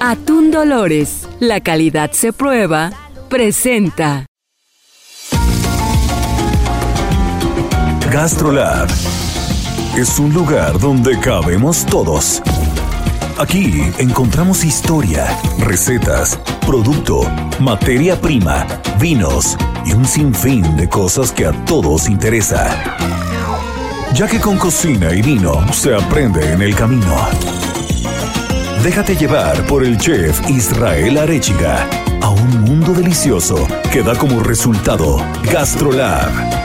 Atún Dolores. La calidad se prueba, presenta. GastroLab es un lugar donde cabemos todos. Aquí encontramos historia, recetas, producto, materia prima, vinos y un sinfín de cosas que a todos interesa. Ya que con cocina y vino se aprende en el camino. Déjate llevar por el chef Israel Arechiga a un mundo delicioso que da como resultado GastroLab.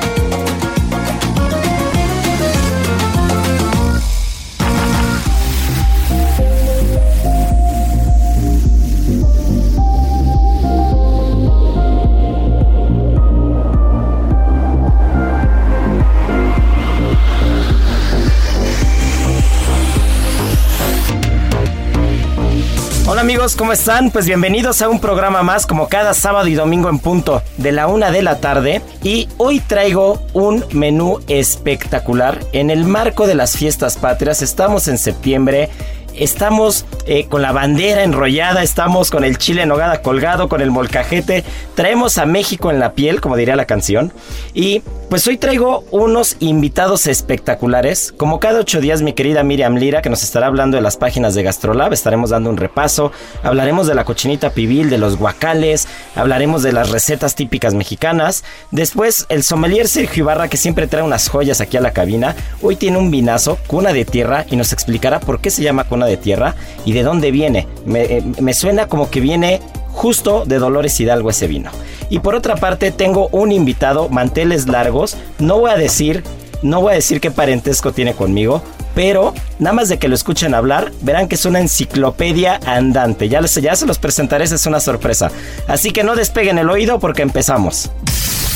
Amigos, ¿cómo están? Pues bienvenidos a un programa más como cada sábado y domingo en punto de la una de la tarde. Y hoy traigo un menú espectacular. En el marco de las fiestas patrias, estamos en septiembre. Estamos eh, con la bandera enrollada, estamos con el chile en nogada colgado, con el molcajete. Traemos a México en la piel, como diría la canción. Y pues hoy traigo unos invitados espectaculares. Como cada ocho días, mi querida Miriam Lira, que nos estará hablando de las páginas de Gastrolab, estaremos dando un repaso. Hablaremos de la cochinita pibil, de los guacales, hablaremos de las recetas típicas mexicanas. Después, el sommelier Sergio Ibarra, que siempre trae unas joyas aquí a la cabina. Hoy tiene un vinazo, cuna de tierra, y nos explicará por qué se llama cuna de tierra y de dónde viene. Me, eh, me suena como que viene justo de Dolores Hidalgo ese vino. Y por otra parte tengo un invitado, manteles largos, no voy a decir, no voy a decir qué parentesco tiene conmigo, pero nada más de que lo escuchen hablar, verán que es una enciclopedia andante. Ya, les, ya se los presentaré, es una sorpresa. Así que no despeguen el oído porque empezamos.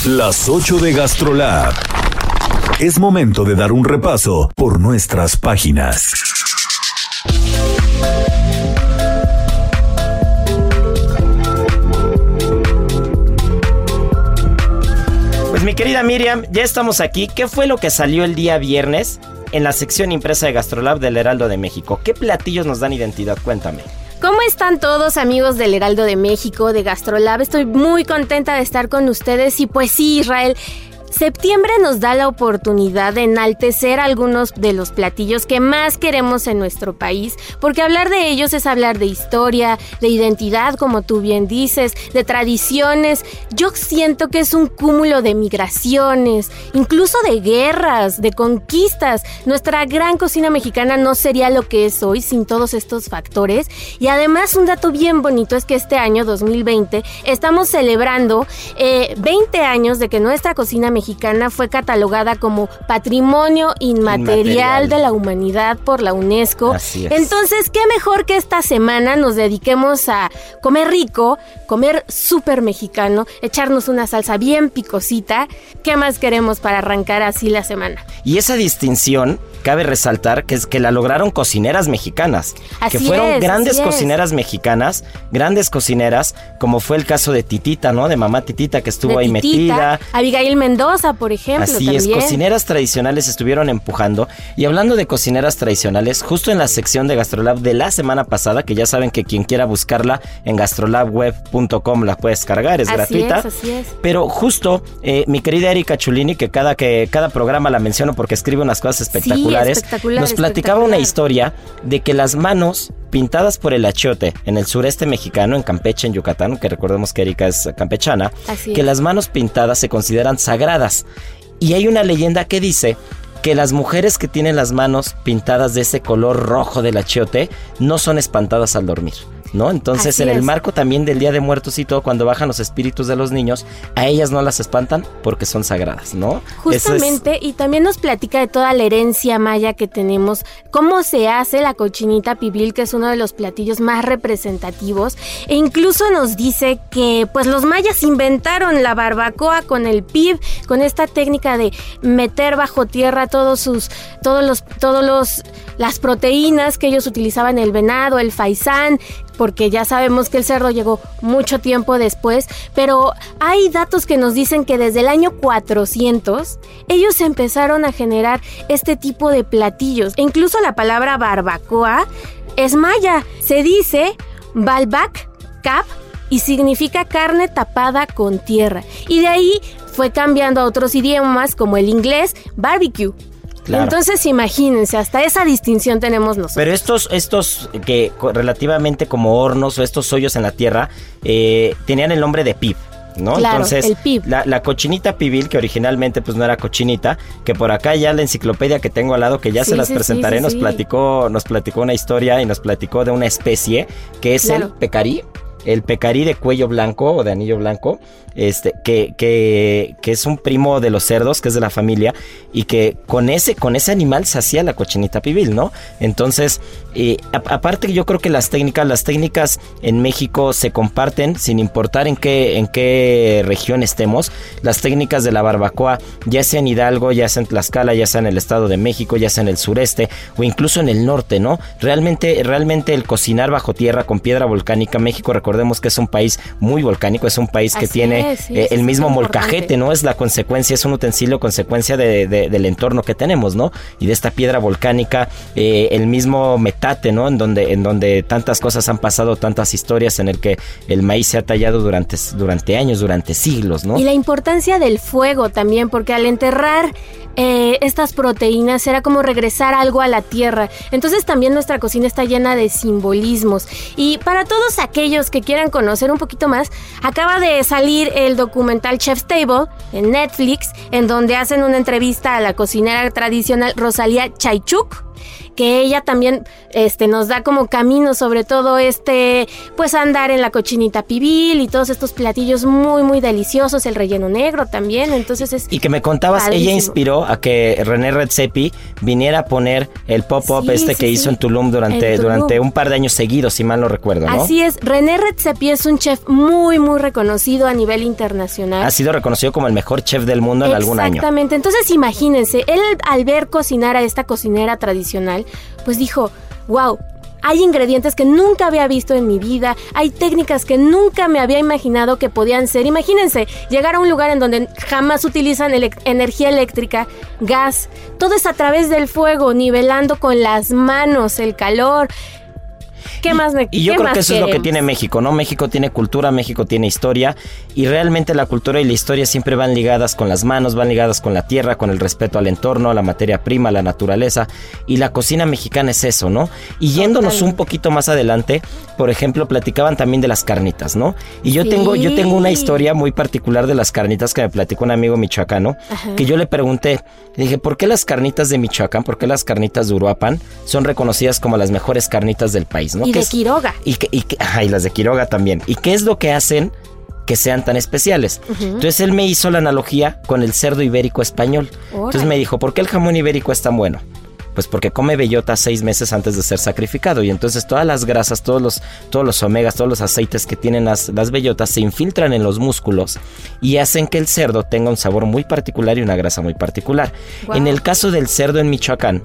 Las 8 de GastroLab. Es momento de dar un repaso por nuestras páginas. Mi querida Miriam, ya estamos aquí. ¿Qué fue lo que salió el día viernes en la sección impresa de Gastrolab del Heraldo de México? ¿Qué platillos nos dan identidad? Cuéntame. ¿Cómo están todos amigos del Heraldo de México, de Gastrolab? Estoy muy contenta de estar con ustedes y pues sí, Israel. Septiembre nos da la oportunidad de enaltecer algunos de los platillos que más queremos en nuestro país, porque hablar de ellos es hablar de historia, de identidad, como tú bien dices, de tradiciones. Yo siento que es un cúmulo de migraciones, incluso de guerras, de conquistas. Nuestra gran cocina mexicana no sería lo que es hoy sin todos estos factores. Y además un dato bien bonito es que este año 2020 estamos celebrando eh, 20 años de que nuestra cocina mexicana mexicana fue catalogada como Patrimonio Inmaterial, Inmaterial. de la Humanidad por la UNESCO. Así es. Entonces, qué mejor que esta semana nos dediquemos a comer rico, comer súper mexicano, echarnos una salsa bien picosita. ¿Qué más queremos para arrancar así la semana? Y esa distinción cabe resaltar que es que la lograron cocineras mexicanas, Así que fueron es, grandes cocineras mexicanas, grandes cocineras, como fue el caso de Titita, ¿no? De mamá Titita que estuvo De ahí Titita, metida. Abigail Mendoza, por ejemplo, Así también. es, cocineras tradicionales estuvieron empujando. Y hablando de cocineras tradicionales, justo en la sección de Gastrolab de la semana pasada, que ya saben que quien quiera buscarla en gastrolabweb.com la puede descargar, es Así gratuita. es, así es. Pero justo eh, mi querida Erika Chulini, que cada, que cada programa la menciono porque escribe unas cosas espectaculares, espectacular, nos platicaba una historia de que las manos pintadas por el achiote en el sureste mexicano, en Campeche, en Yucatán, que recordemos que Erika es campechana, Así que es. las manos pintadas se consideran sagradas. Y hay una leyenda que dice que las mujeres que tienen las manos pintadas de ese color rojo del achiote no son espantadas al dormir. ¿No? Entonces, Así en el es. marco también del Día de Muertos y todo, cuando bajan los espíritus de los niños, a ellas no las espantan porque son sagradas, ¿no? Es- Justamente, y también nos platica de toda la herencia maya que tenemos, cómo se hace la cochinita pibil, que es uno de los platillos más representativos, e incluso nos dice que pues los mayas inventaron la barbacoa con el pib, con esta técnica de meter bajo tierra todos sus, todos los, todos los, las proteínas que ellos utilizaban, el venado, el faisán, porque ya sabemos que el cerdo llegó mucho tiempo después, pero hay datos que nos dicen que desde el año 400 ellos empezaron a generar este tipo de platillos. E incluso la palabra barbacoa es maya. Se dice balbac cap y significa carne tapada con tierra. Y de ahí fue cambiando a otros idiomas como el inglés barbecue. Claro. Entonces imagínense, hasta esa distinción tenemos nosotros. Pero estos, estos que relativamente como hornos o estos hoyos en la tierra, eh, tenían el nombre de pib. ¿no? Claro, Entonces, el pib. La, la cochinita pibil, que originalmente pues no era cochinita, que por acá ya la enciclopedia que tengo al lado, que ya Sí, se las sí, presentaré, sí, nos platicó, nos platicó una historia y nos platicó de una especie que es el pecarí. El pecarí de cuello blanco o de anillo blanco, este, que, que, que es un primo de los cerdos, que es de la familia, y que con ese, con ese animal se hacía la cochinita pibil, ¿no? Entonces, eh, aparte que yo creo que las técnicas, las técnicas en México se comparten sin importar en qué, en qué región estemos. Las técnicas de la barbacoa, ya sea en Hidalgo, ya sea en Tlaxcala, ya sea en el Estado de México, ya sea en el sureste o incluso en el norte, ¿no? Realmente, realmente el cocinar bajo tierra con piedra volcánica, México, recordemos que es un país muy volcánico, es un país que tiene es, sí, eh, el mismo molcajete, importante. ¿no? Es la consecuencia, es un utensilio consecuencia de, de- del entorno que tenemos, ¿no? Y de esta piedra volcánica, eh, el mismo En donde, en donde tantas cosas han pasado, tantas historias en el que el maíz se ha tallado durante, durante años, durante siglos, ¿no? Y la importancia del fuego también, porque al enterrar eh, estas proteínas era como regresar algo a la tierra. Entonces también nuestra cocina está llena de simbolismos. Y para todos aquellos que quieran conocer un poquito más, acaba de salir el documental Chef's Table en Netflix, en donde hacen una entrevista a la cocinera tradicional Rosalía Chaychuk que ella también este nos da como camino sobre todo este pues andar en la cochinita pibil y todos estos platillos muy muy deliciosos el relleno negro también entonces es Y que me contabas, ella inspiró a que René Redzepi viniera a poner el pop-up Sí, este sí, que sí. hizo en Tulum durante, En Tulum. durante un par de años seguidos, si mal no recuerdo, ¿no? Así es, René Redzepi es un chef muy muy reconocido a nivel internacional. Ha sido reconocido como el mejor chef del mundo en algún año. Exactamente. Entonces imagínense, él al ver cocinar a esta cocinera tradicional, pues dijo, wow. Hay ingredientes que nunca había visto en mi vida, hay técnicas que nunca me había imaginado que podían ser. Imagínense, llegar a un lugar en donde jamás utilizan energía eléctrica, gas, todo es a través del fuego, nivelando con las manos el calor. ¿Qué más me Y yo creo que eso es lo que tiene México, ¿no? México tiene cultura, México tiene historia y realmente la cultura y la historia siempre van ligadas con las manos, van ligadas con la tierra, con el respeto al entorno, a la materia prima, a la naturaleza y la cocina mexicana es eso, ¿no? Y yéndonos un poquito más adelante, por ejemplo, platicaban también de las carnitas, ¿no? Y yo Sí. tengo yo tengo una historia muy particular de las carnitas que me platicó un amigo michoacano, que yo le pregunté, le dije, ¿por qué las carnitas de Michoacán, por qué las carnitas de Uruapan son reconocidas como las mejores carnitas del país, ¿no? Y ¿Qué de es- Quiroga. y, que, y, que- ajá, y las de Quiroga también. ¿Y qué es lo que hacen que sean tan especiales? Entonces él me hizo la analogía con el cerdo ibérico español. Entonces me dijo, ¿por qué el jamón ibérico es tan bueno? Pues porque come bellota seis meses antes de ser sacrificado y entonces todas las grasas, todos los, todos los omegas, todos los aceites que tienen las, las bellotas se infiltran en los músculos y hacen que el cerdo tenga un sabor muy particular y una grasa muy particular. En el caso del cerdo en Michoacán,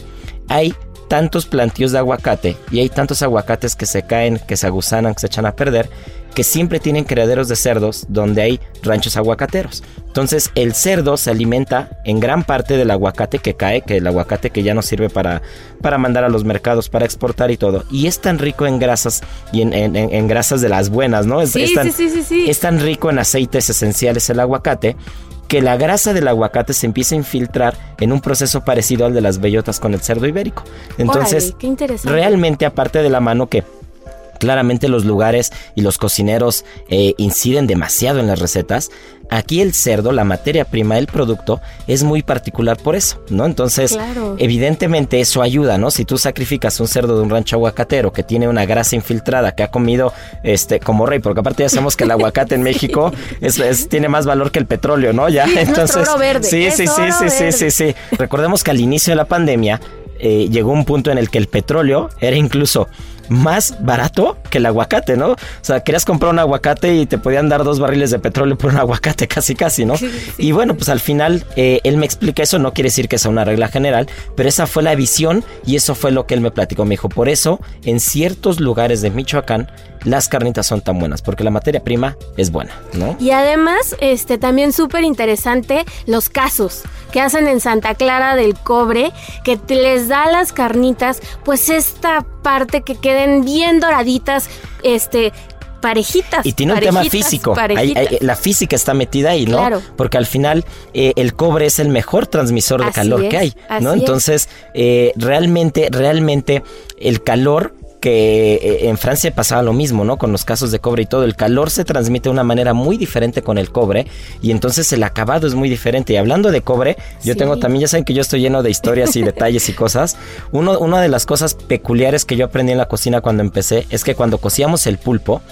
hay tantos plantíos de aguacate y hay tantos aguacates que se caen, que se agusanan, que se echan a perder, que siempre tienen criaderos de cerdos donde hay ranchos aguacateros. Entonces el cerdo se alimenta en gran parte del aguacate que cae, que el aguacate que ya no sirve para, para mandar a los mercados, para exportar y todo. Y es tan rico en grasas y en, en- grasas de las buenas, ¿no? Es, Sí, es tan, sí, sí, sí, sí. es tan rico en aceites esenciales el aguacate que la grasa del aguacate se empieza a infiltrar en un proceso parecido al de las bellotas con el cerdo ibérico. Entonces, Órale, realmente aparte de la mano que Claramente los lugares y los cocineros eh, inciden demasiado en las recetas. Aquí el cerdo, la materia prima, el producto, es muy particular por eso, ¿no? Entonces, evidentemente eso ayuda, ¿no? Si tú sacrificas un cerdo de un rancho aguacatero que tiene una grasa infiltrada, que ha comido este como rey, porque aparte ya sabemos que el aguacate en México es, tiene más valor que el petróleo, ¿no? Ya, entonces. Sí, sí, sí, sí, sí, sí, sí. Recordemos que al inicio de la pandemia eh, llegó un punto en el que el petróleo era incluso más barato que el aguacate, ¿no? O sea, querías comprar un aguacate y te podían dar dos barriles de petróleo por un aguacate, casi, casi, ¿no? Y bueno, pues al final eh, él me explica eso, no quiere decir que sea una regla general, pero esa fue la visión y eso fue lo que él me platicó. Me dijo, por eso en ciertos lugares de Michoacán las carnitas son tan buenas, porque la materia prima es buena, ¿no? Y además, este, también súper interesante los casos que hacen en Santa Clara del Cobre, que les da a las carnitas, pues esta parte que queden bien doraditas, este, parejitas. Y tiene un tema físico. la física está metida ahí, ¿no? Claro. Porque al final eh, el cobre es el mejor transmisor de calor que hay, ¿no? Entonces, eh, realmente, realmente el calor que eh, en Francia pasaba lo mismo, ¿no? Con los casos de cobre y todo. El calor se transmite de una manera muy diferente con el cobre y entonces el acabado es muy diferente. Y hablando de cobre, yo tengo también, ya saben que yo estoy lleno de historias y detalles y cosas. Uno, una de las cosas peculiares que yo aprendí en la cocina cuando empecé es que cuando cocíamos el pulpo,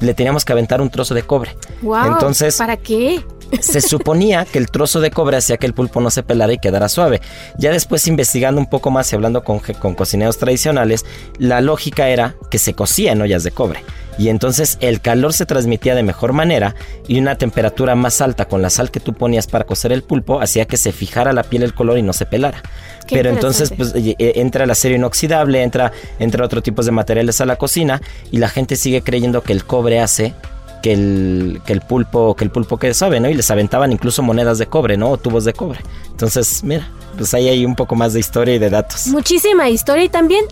le teníamos que aventar un trozo de cobre. Wow, Entonces, ¿para qué? Se suponía que el trozo de cobre hacía que el pulpo no se pelara y quedara suave. Ya después investigando un poco más y hablando con, con cocineros tradicionales, la lógica era que se cocía en ollas de cobre y entonces el calor se transmitía de mejor manera y una temperatura más alta con la sal que tú ponías para cocer el pulpo hacía que se fijara la piel el color y no se pelara. Pero entonces pues e, entra el acero inoxidable, entra, entra otro tipo de materiales a la cocina y la gente sigue creyendo que el cobre hace que el, que el pulpo que el pulpo quede suave, ¿no? Y les aventaban incluso monedas de cobre, ¿no? O tubos de cobre. Entonces, mira, pues ahí hay un poco más de historia y de datos. Muchísima historia y también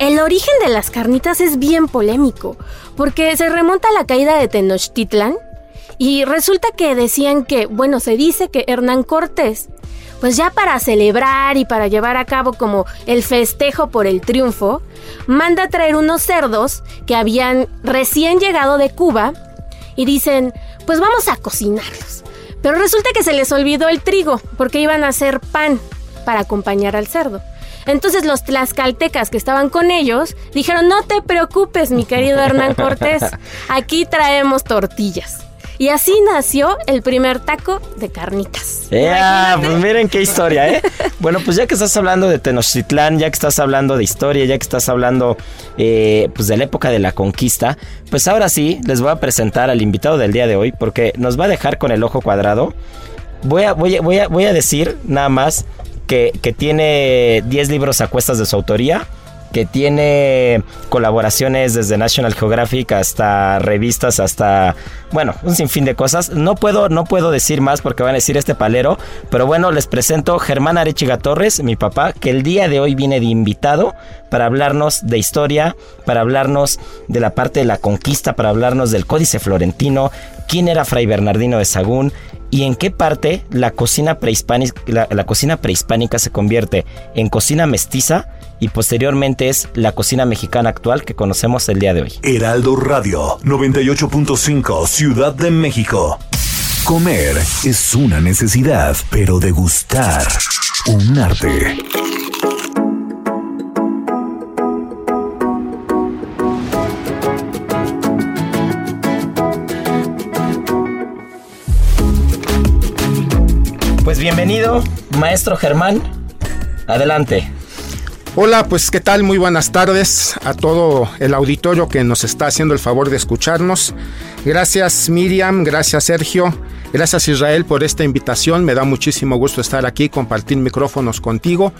el origen de las carnitas es bien polémico, porque se remonta a la caída de Tenochtitlan y resulta que decían que, bueno, se dice que Hernán Cortés, pues ya para celebrar y para llevar a cabo como el festejo por el triunfo, manda a traer unos cerdos que habían recién llegado de Cuba y dicen, pues vamos a cocinarlos. Pero resulta que se les olvidó el trigo, porque iban a hacer pan para acompañar al cerdo. Entonces los tlaxcaltecas que estaban con ellos dijeron, no te preocupes, mi querido Hernán Cortés, aquí traemos tortillas. Y así nació el primer taco de carnitas. Yeah, pues miren qué historia, ¿eh? bueno, pues ya que estás hablando de Tenochtitlán, ya que estás hablando de historia, ya que estás hablando eh, pues de la época de la conquista, pues ahora sí les voy a presentar al invitado del día de hoy porque nos va a dejar con el ojo cuadrado. Voy a, voy voy a, voy a decir nada más que, tiene 10 libros a cuestas de su autoría que tiene colaboraciones desde National Geographic hasta revistas, hasta, bueno, un sinfín de cosas. No puedo, no puedo decir más porque van a decir este palero, pero bueno, les presento Germán Arechiga Torres, mi papá, que el día de hoy viene de invitado para hablarnos de historia, para hablarnos de la parte de la conquista, para hablarnos del Códice Florentino, quién era Fray Bernardino de Sagún, y en qué parte la cocina prehispánica, la cocina prehispánica se convierte en cocina mestiza y posteriormente es la cocina mexicana actual que conocemos el día de hoy. Heraldo Radio 98.5 Ciudad de México. Comer es una necesidad, pero degustar un arte. Bienvenido, maestro Germán. Adelante. Hola, pues qué tal, muy buenas tardes a todo el auditorio que nos está haciendo el favor de escucharnos. Gracias Miriam, gracias Sergio, gracias Israel por esta invitación. Me da muchísimo gusto estar aquí, compartir micrófonos contigo.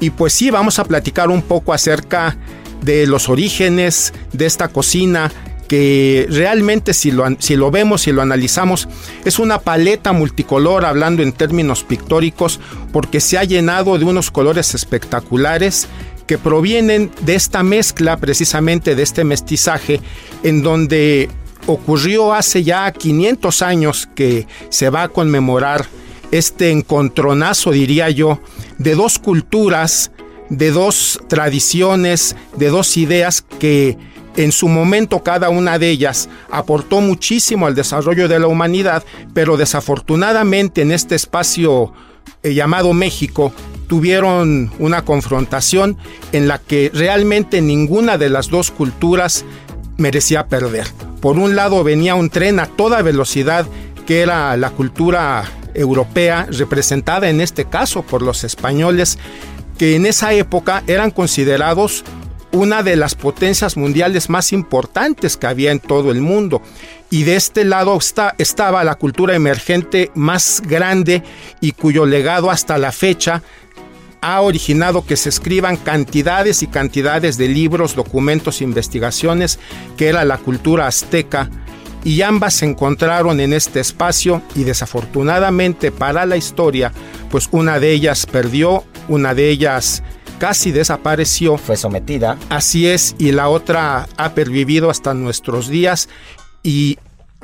Y pues sí, vamos a platicar un poco acerca de los orígenes de esta cocina que realmente si lo, si lo vemos, si lo analizamos, es una paleta multicolor hablando en términos pictóricos porque se ha llenado de unos colores espectaculares que provienen de esta mezcla precisamente de este mestizaje en donde ocurrió hace ya 500 años que se va a conmemorar este encontronazo, diría yo, de dos culturas, de dos tradiciones, de dos ideas que En su momento cada una de ellas aportó muchísimo al desarrollo de la humanidad, pero desafortunadamente en este espacio eh, llamado México tuvieron una confrontación en la que realmente ninguna de las dos culturas merecía perder. Por un lado venía un tren a toda velocidad que era la cultura europea representada en este caso por los españoles que en esa época eran considerados una de las potencias mundiales más importantes que había en todo el mundo. Y de este lado está, estaba la cultura emergente más grande y cuyo legado hasta la fecha ha originado que se escriban cantidades y cantidades de libros, documentos, investigaciones, que era la cultura azteca, y ambas se encontraron en este espacio y desafortunadamente para la historia, pues una de ellas perdió, una de ellas casi desapareció. Fue sometida. Así es, y la otra ha pervivido hasta nuestros días y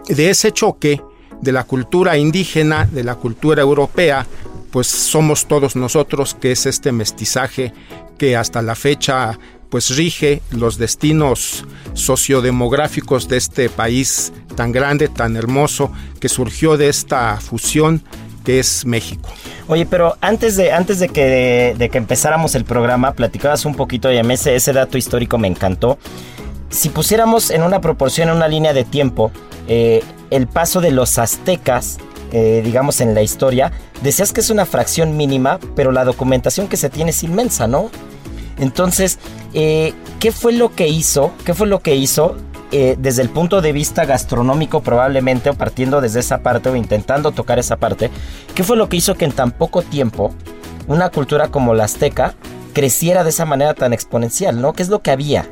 de ese choque de la cultura indígena, de la cultura europea, pues somos todos nosotros, que es este mestizaje que hasta la fecha pues rige los destinos sociodemográficos de este país tan grande, tan hermoso, que surgió de esta fusión es México. Oye, pero antes de, antes de que, de que empezáramos el programa, platicabas un poquito, y ese, ese dato histórico me encantó. Si pusiéramos en una proporción, en una línea de tiempo, eh, el paso de los aztecas eh, digamos, en la historia, decías que es una fracción mínima, pero la documentación que se tiene es inmensa, ¿no? Entonces, eh, ¿qué fue lo que hizo? ¿Qué fue lo que hizo eh, desde el punto de vista gastronómico probablemente, o partiendo desde esa parte, o intentando tocar esa parte, ¿qué fue lo que hizo que en tan poco tiempo una cultura como la azteca creciera de esa manera tan exponencial, ¿no? ¿Qué es lo que había?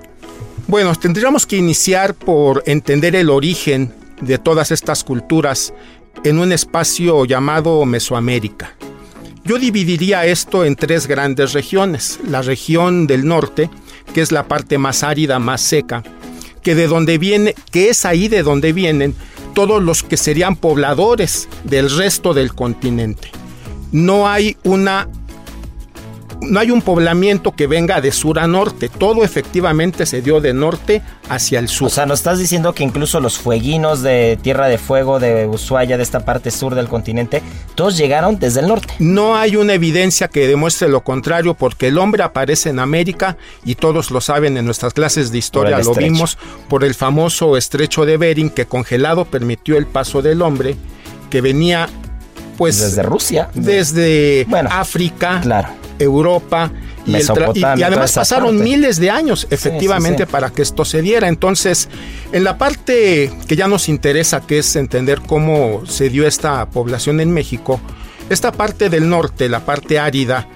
Bueno, tendríamos que iniciar por entender el origen de todas estas culturas en un espacio llamado Mesoamérica. Yo dividiría esto en tres grandes regiones. La región del norte, que es la parte más árida, más seca, que de donde viene, que es ahí de donde vienen todos los que serían pobladores del resto del continente. No hay una no hay un poblamiento que venga de sur a norte, todo efectivamente se dio de norte hacia el sur. O sea, nos estás diciendo que incluso los fueguinos de Tierra de Fuego, de Ushuaia, de esta parte sur del continente, todos llegaron desde el norte. No hay una evidencia que demuestre lo contrario, porque el hombre aparece en América y todos lo saben en nuestras clases de historia, lo vimos por el famoso estrecho de Bering que congelado permitió el paso del hombre que venía pues desde Rusia, desde África, claro Europa y, además pasaron miles de años efectivamente para que esto se diera. Entonces, en la parte que ya nos interesa, que es entender cómo se dio esta población en México, esta parte del norte, la parte árida,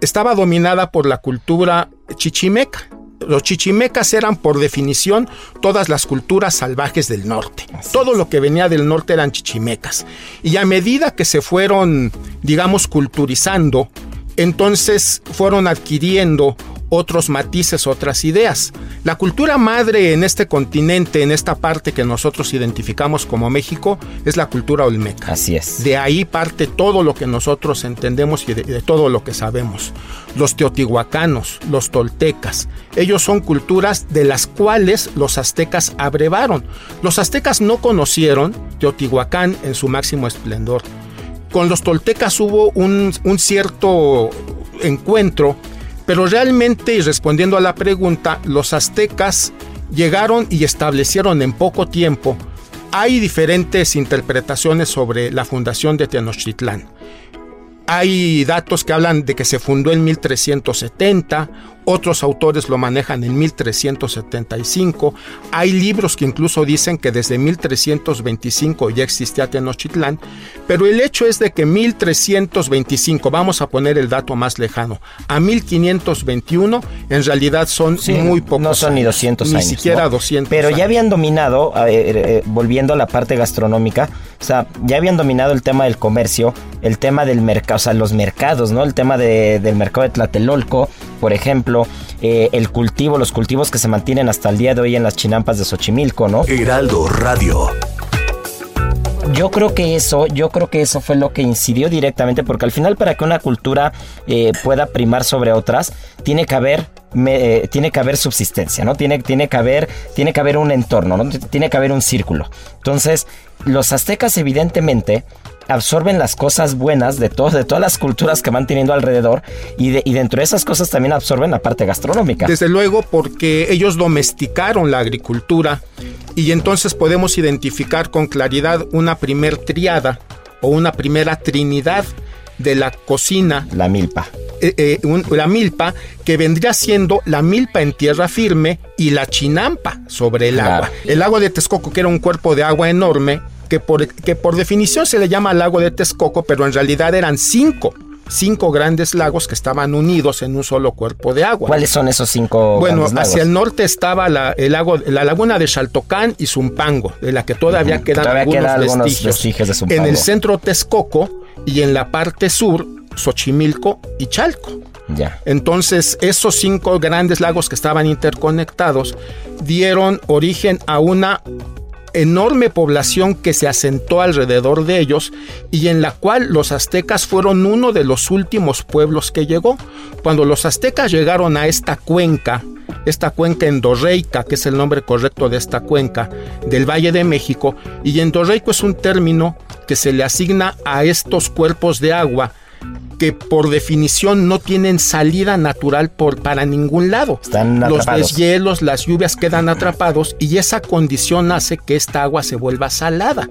estaba dominada por la cultura chichimeca. Los chichimecas eran por definición todas las culturas salvajes del norte. Todo lo que venía del norte eran chichimecas. Y a medida que se fueron, digamos, culturizando, entonces fueron adquiriendo otros matices, otras ideas. La cultura madre en este continente, en esta parte que nosotros identificamos como México, es la cultura olmeca. Así es. De ahí parte todo lo que nosotros entendemos y de, todo lo que sabemos. Los teotihuacanos, los toltecas, ellos son culturas de las cuales los aztecas abrevaron. Los aztecas no conocieron Teotihuacán en su máximo esplendor con los toltecas hubo un, cierto encuentro, pero realmente, y respondiendo a la pregunta, los aztecas llegaron y establecieron en poco tiempo. Hay diferentes interpretaciones sobre la fundación de Tenochtitlán. Hay datos que hablan de que se fundó en 1370, otros autores lo manejan en 1375. Hay libros que incluso dicen que desde 1325 ya existía Tenochtitlán, pero el hecho es de que 1325, vamos a poner el dato más lejano, a 1521 en realidad son muy pocos. No son ni 200 ni años. Ni siquiera 200. Pero ya habían dominado, eh, volviendo a la parte gastronómica, o sea, ya habían dominado el tema del comercio, el tema del mercado, o sea, los mercados, ¿no? El tema del mercado de Tlatelolco, por ejemplo, eh, el cultivo, los cultivos que se mantienen hasta el día de hoy en las chinampas de Xochimilco, ¿no? Heraldo Radio. Yo creo que eso, yo creo que eso fue lo que incidió directamente, porque al final para que una cultura eh, pueda primar sobre otras, tiene que haber me- eh, tiene que haber subsistencia, ¿no? Tiene, tiene, que haber, tiene que haber un entorno, ¿no? Tiene que haber un círculo. Entonces, los aztecas evidentemente absorben las cosas buenas de, todos, de todas las culturas que van teniendo alrededor y, de- y dentro de esas cosas también absorben la parte gastronómica. Desde luego porque ellos domesticaron la agricultura y entonces podemos identificar con claridad una primer triada o una primera trinidad de la cocina, La milpa. eh, eh, un- la milpa, que vendría siendo la milpa en tierra firme y la chinampa sobre el Claro. agua. El lago de Texcoco, que era un cuerpo de agua enorme, que por, que por definición se le llama lago de Texcoco, pero en realidad eran cinco, cinco grandes lagos que estaban unidos en un solo cuerpo de agua. ¿Cuáles son esos cinco Bueno, lagos? hacia el norte estaba la, el lago, la laguna de Xaltocán y Zumpango, de la que todavía quedan todavía algunos, vestigios. vestigios de En el centro Texcoco y en la parte sur, Xochimilco y Chalco. Ya. Entonces, esos cinco grandes lagos que estaban interconectados dieron origen a una enorme población que se asentó alrededor de ellos y en la cual los aztecas fueron uno de los últimos pueblos que llegó. Cuando los aztecas llegaron a esta cuenca, esta cuenca endorreica, que es el nombre correcto de esta cuenca del Valle de México, y endorreico es un término que se le asigna a estos cuerpos de agua que por definición no tienen salida natural por, para ningún lado. Están Los atrapados. deshielos, las lluvias quedan atrapados y esa condición hace que esta agua se vuelva salada.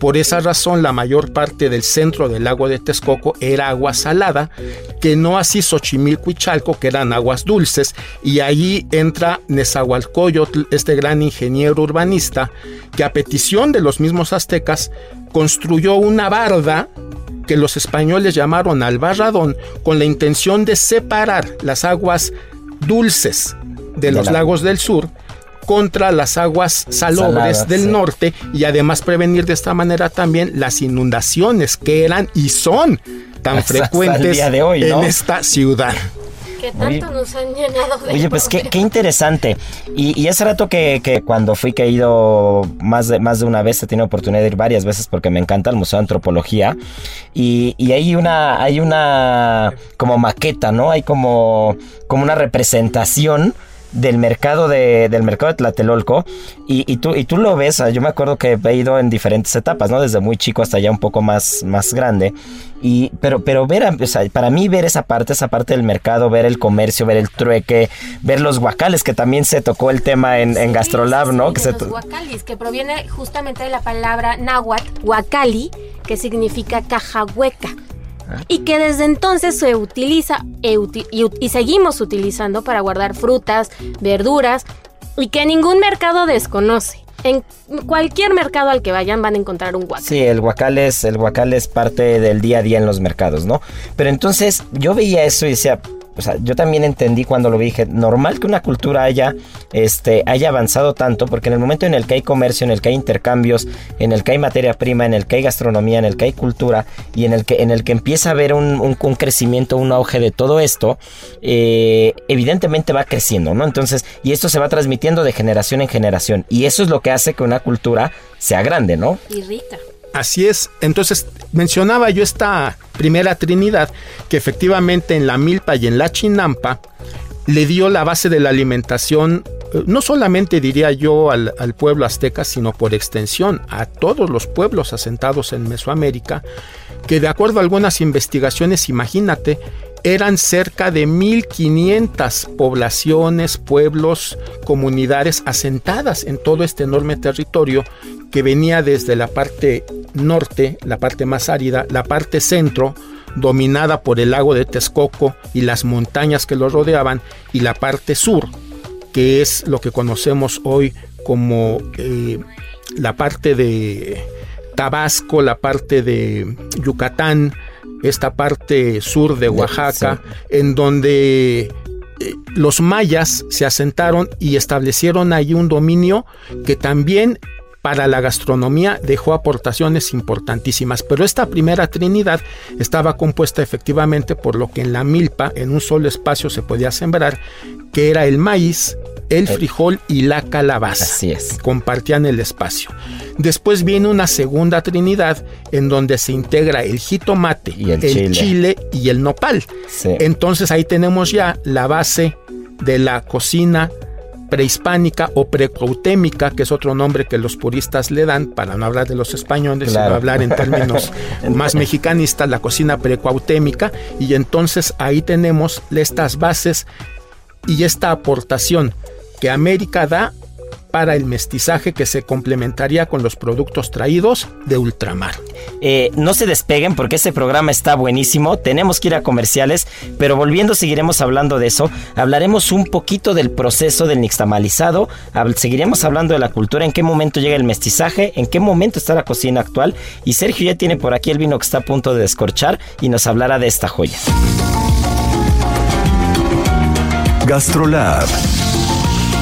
Por esa razón la mayor parte del centro del lago de Texcoco era agua salada, que no así Xochimilco y Chalco, que eran aguas dulces, y allí entra Nezahualcóyotl, este gran ingeniero urbanista, que a petición de los mismos aztecas construyó una barda que los españoles llamaron albarradón con la intención de separar las aguas dulces de De los la- lagos del sur contra las aguas salobres Saladas, del sí. norte y además prevenir de esta manera también las inundaciones que eran y son tan Hasta- frecuentes día de hoy, ¿no? en esta ciudad. Que Oye- tanto nos han llenado de Oye, pues qué interesante. Y, y hace rato que, que cuando fui que he ido más de, más de una vez, he tenido oportunidad de ir varias veces porque me encanta el Museo de Antropología. Y, y hay una, hay una como maqueta, ¿no? Hay como, como una representación del mercado de, del mercado de Tlatelolco y, y tú, y tú lo ves, ah, yo me acuerdo que he ido en diferentes etapas, ¿no? Desde muy chico hasta ya un poco más, más grande. Y, pero, pero ver, o sea, para mí ver esa parte, esa parte del mercado, ver el comercio, ver el trueque, ver los guacales, que también se tocó el tema en, en Gastrolab, sí, ¿no? sí, Que se los que proviene justamente de la palabra náhuatl, huacali, que significa caja hueca. Y que desde entonces se utiliza e y, y seguimos utilizando para guardar frutas, verduras y que ningún mercado desconoce. En cualquier mercado al que vayan van a encontrar un huacal. Sí, el guacal es, el guacal es parte del día a día en los mercados, ¿no? Pero entonces yo veía eso y decía, o sea, yo también entendí cuando lo dije, normal que una cultura haya, este, haya avanzado tanto, porque en el momento en el que hay comercio, en el que hay intercambios, en el que hay materia prima, en el que hay gastronomía, en el que hay cultura, y en el que, en el que empieza a haber un, un- un crecimiento, un auge de todo esto, eh, evidentemente va creciendo, ¿no? Entonces, y esto se va transmitiendo de generación en generación, y eso es lo que hace que una cultura sea grande, ¿no? Y rica. Así es. Entonces, mencionaba yo esta primera trinidad que efectivamente en la milpa y en la chinampa le dio la base de la alimentación, eh, no solamente diría yo al, al pueblo azteca, sino por extensión a todos los pueblos asentados en Mesoamérica, que de acuerdo a algunas investigaciones, imagínate, eran cerca de 1500 poblaciones, pueblos, comunidades asentadas en todo este enorme territorio que venía desde la parte norte, la parte más árida, la parte centro, dominada por el lago de Texcoco y las montañas que lo rodeaban, y la parte sur, que es lo que conocemos hoy como eh, la parte de Tabasco, la parte de Yucatán, esta parte sur de Oaxaca, en donde eh, los mayas se asentaron y establecieron ahí un dominio que también para la gastronomía dejó aportaciones importantísimas, pero esta primera trinidad estaba compuesta efectivamente por lo que en la milpa, en un solo espacio se podía sembrar, que era el maíz, el frijol y la calabaza. Así es. Compartían el espacio. Después viene una segunda trinidad en donde se integra el jitomate, Y el chile. chile y el nopal. Sí. Entonces ahí tenemos ya la base de la cocina prehispánica o precautémica, que es otro nombre que los puristas le dan, para no hablar de los españoles, sino hablar en términos más mexicanistas, la cocina precautémica, y entonces ahí tenemos estas bases y esta aportación que América da para el mestizaje que se complementaría con los productos traídos de ultramar. Eh, no se despeguen porque este programa está buenísimo, tenemos que ir a comerciales, pero volviendo seguiremos hablando de eso, hablaremos un poquito del proceso del nixtamalizado, seguiremos hablando de la cultura, en qué momento llega el mestizaje, en qué momento está la cocina actual. Y Sergio ya tiene por aquí el vino que está a punto de descorchar y nos hablará de esta joya. Gastrolab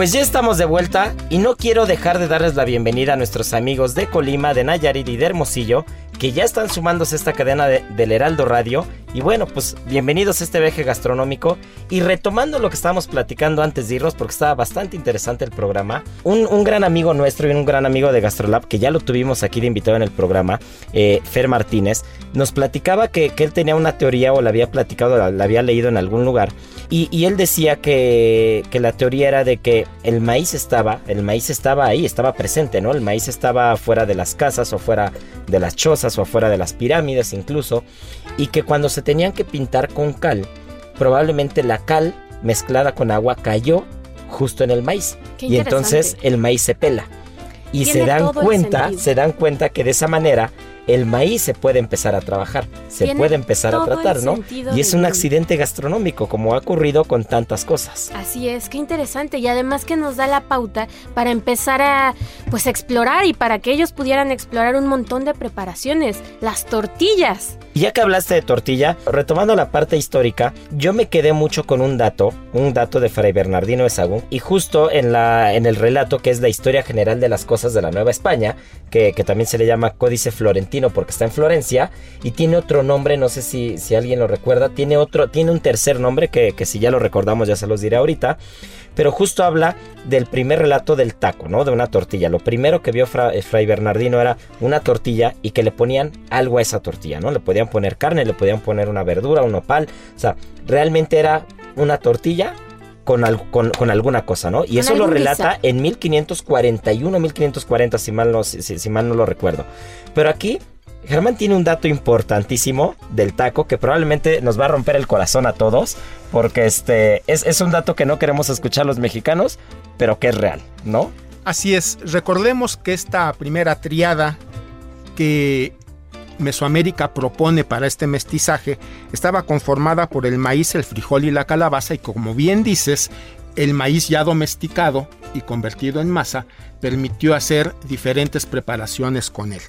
Pues ya estamos de vuelta y no quiero dejar de darles la bienvenida a nuestros amigos de Colima, de Nayarit y de Hermosillo, que ya están sumándose a esta cadena del Heraldo Radio. Y bueno, pues bienvenidos a este viaje gastronómico. Y retomando lo que estábamos platicando antes de irnos, porque estaba bastante interesante el programa, un, gran amigo nuestro y un gran amigo de Gastrolab, que ya lo tuvimos aquí de invitado en el programa, eh, Fer Martínez, nos platicaba que, él tenía una teoría o la había platicado, la, había leído en algún lugar. Y, él decía que, que la teoría era de que el maíz estaba, el maíz estaba ahí, estaba presente, ¿no? El maíz estaba fuera de las casas o fuera de las chozas o afuera de las pirámides incluso, y que cuando se tenían que pintar con cal, probablemente la cal mezclada con agua cayó justo en el maíz. y entonces el maíz se pela. Y se dan cuenta, se dan cuenta que de esa manera el maíz se puede empezar a trabajar, se puede empezar a tratar, ¿no? Y es un accidente gastronómico, como ha ocurrido con tantas cosas. Así es, qué interesante. Y además que nos da la pauta para empezar a pues explorar y para que ellos pudieran explorar un montón de preparaciones. Las tortillas. Y ya que hablaste de tortilla, retomando la parte histórica, yo me quedé mucho con un dato, un dato de Fray Bernardino de Sagún, y justo en, la, en el relato que es la historia general de las cosas de la Nueva España, que, que también se le llama Códice Florentino porque está en Florencia, y tiene otro nombre, no sé si, si alguien lo recuerda, tiene otro, tiene un tercer nombre que, que si ya lo recordamos ya se los diré ahorita, pero justo habla del primer relato del taco, ¿no? De una tortilla. Lo primero que vio eh, Fray Bernardino era una tortilla y que le ponían algo a esa tortilla, ¿no? Le podían poner carne, le podían poner una verdura, un opal, o sea, realmente era una tortilla con, con, alguna cosa, ¿no? Y eso lo relata en 1541, 1540, si mal, no, si mal no lo recuerdo. Pero aquí Germán tiene un dato importantísimo del taco que probablemente nos va a romper el corazón a todos, porque este es, un dato que no queremos escuchar los mexicanos, pero que es real, ¿no? Así es, recordemos que esta primera triada que Mesoamérica propone para este mestizaje estaba conformada por el maíz, el frijol y la calabaza y como bien dices, el maíz ya domesticado y convertido en masa permitió hacer diferentes preparaciones con él.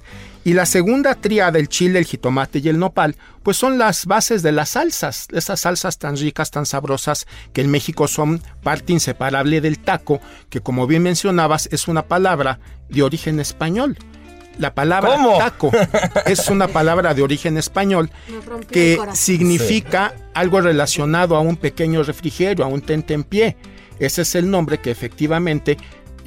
Y la segunda tríada, el chile, el jitomate y el nopal, pues son las bases de las salsas, esas salsas tan ricas, tan sabrosas, que en México son parte inseparable del taco, que como bien mencionabas es una palabra de origen español. La palabra taco es una palabra de origen español que significa algo relacionado a un pequeño refrigerio, a un tentempié. Ese es el nombre que efectivamente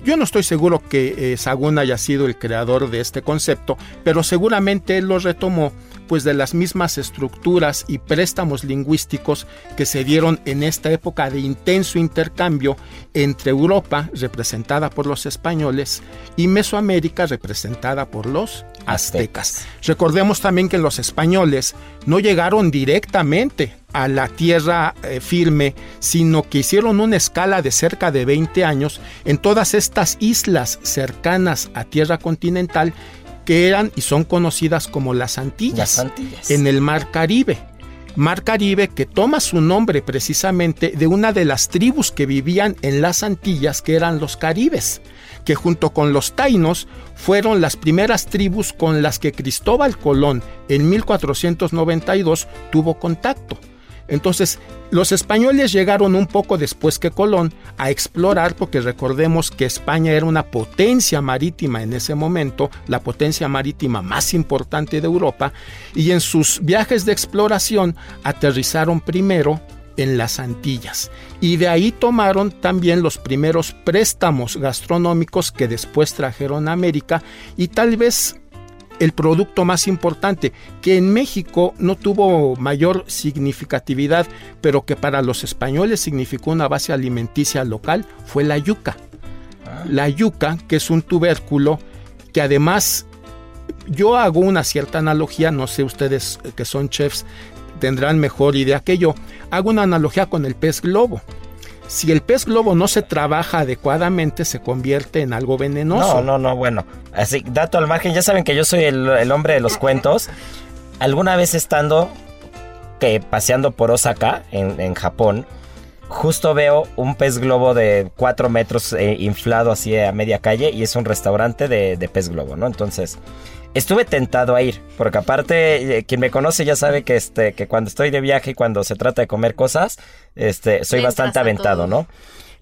yo no estoy seguro que eh, Sagún haya sido el creador de este concepto, pero seguramente él lo retomó pues de las mismas estructuras y préstamos lingüísticos que se dieron en esta época de intenso intercambio entre Europa, representada por los españoles, y Mesoamérica, representada por los aztecas. Recordemos también que los españoles no llegaron directamente a la tierra eh, firme, sino que hicieron una escala de cerca de 20 años en todas estas islas cercanas a tierra continental que eran y son conocidas como las Antillas, las Antillas. en el Mar Caribe. Mar Caribe que toma su nombre precisamente de una de las tribus que vivían en las Antillas, que eran los caribes, que junto con los tainos fueron las primeras tribus con las que Cristóbal Colón en 1492 tuvo contacto. Entonces, los españoles llegaron un poco después que Colón a explorar, porque recordemos que España era una potencia marítima en ese momento, la potencia marítima más importante de Europa, y en sus viajes de exploración aterrizaron primero en las Antillas. Y de ahí tomaron también los primeros préstamos gastronómicos que después trajeron a América y tal vez el producto más importante, que en México no tuvo mayor significatividad, pero que para los españoles significó una base alimenticia local, fue la yuca. Ah. La yuca, que es un tubérculo que además yo hago una cierta analogía, no sé ustedes que son chefs tendrán mejor idea que yo, hago una analogía con el pez globo. Si el pez globo no se trabaja adecuadamente, se convierte en algo venenoso. No, no, no, bueno. Así, dato al margen, ya saben que yo soy el, hombre de los cuentos. Alguna vez estando que paseando por Osaka, en, Japón, justo veo un pez globo de 4 metros eh, inflado así a media calle y es un restaurante de, de pez globo, ¿no? Entonces, estuve tentado a ir, porque aparte eh, quien me conoce ya sabe que este que cuando estoy de viaje y cuando se trata de comer cosas, este soy bastante aventado, ¿no?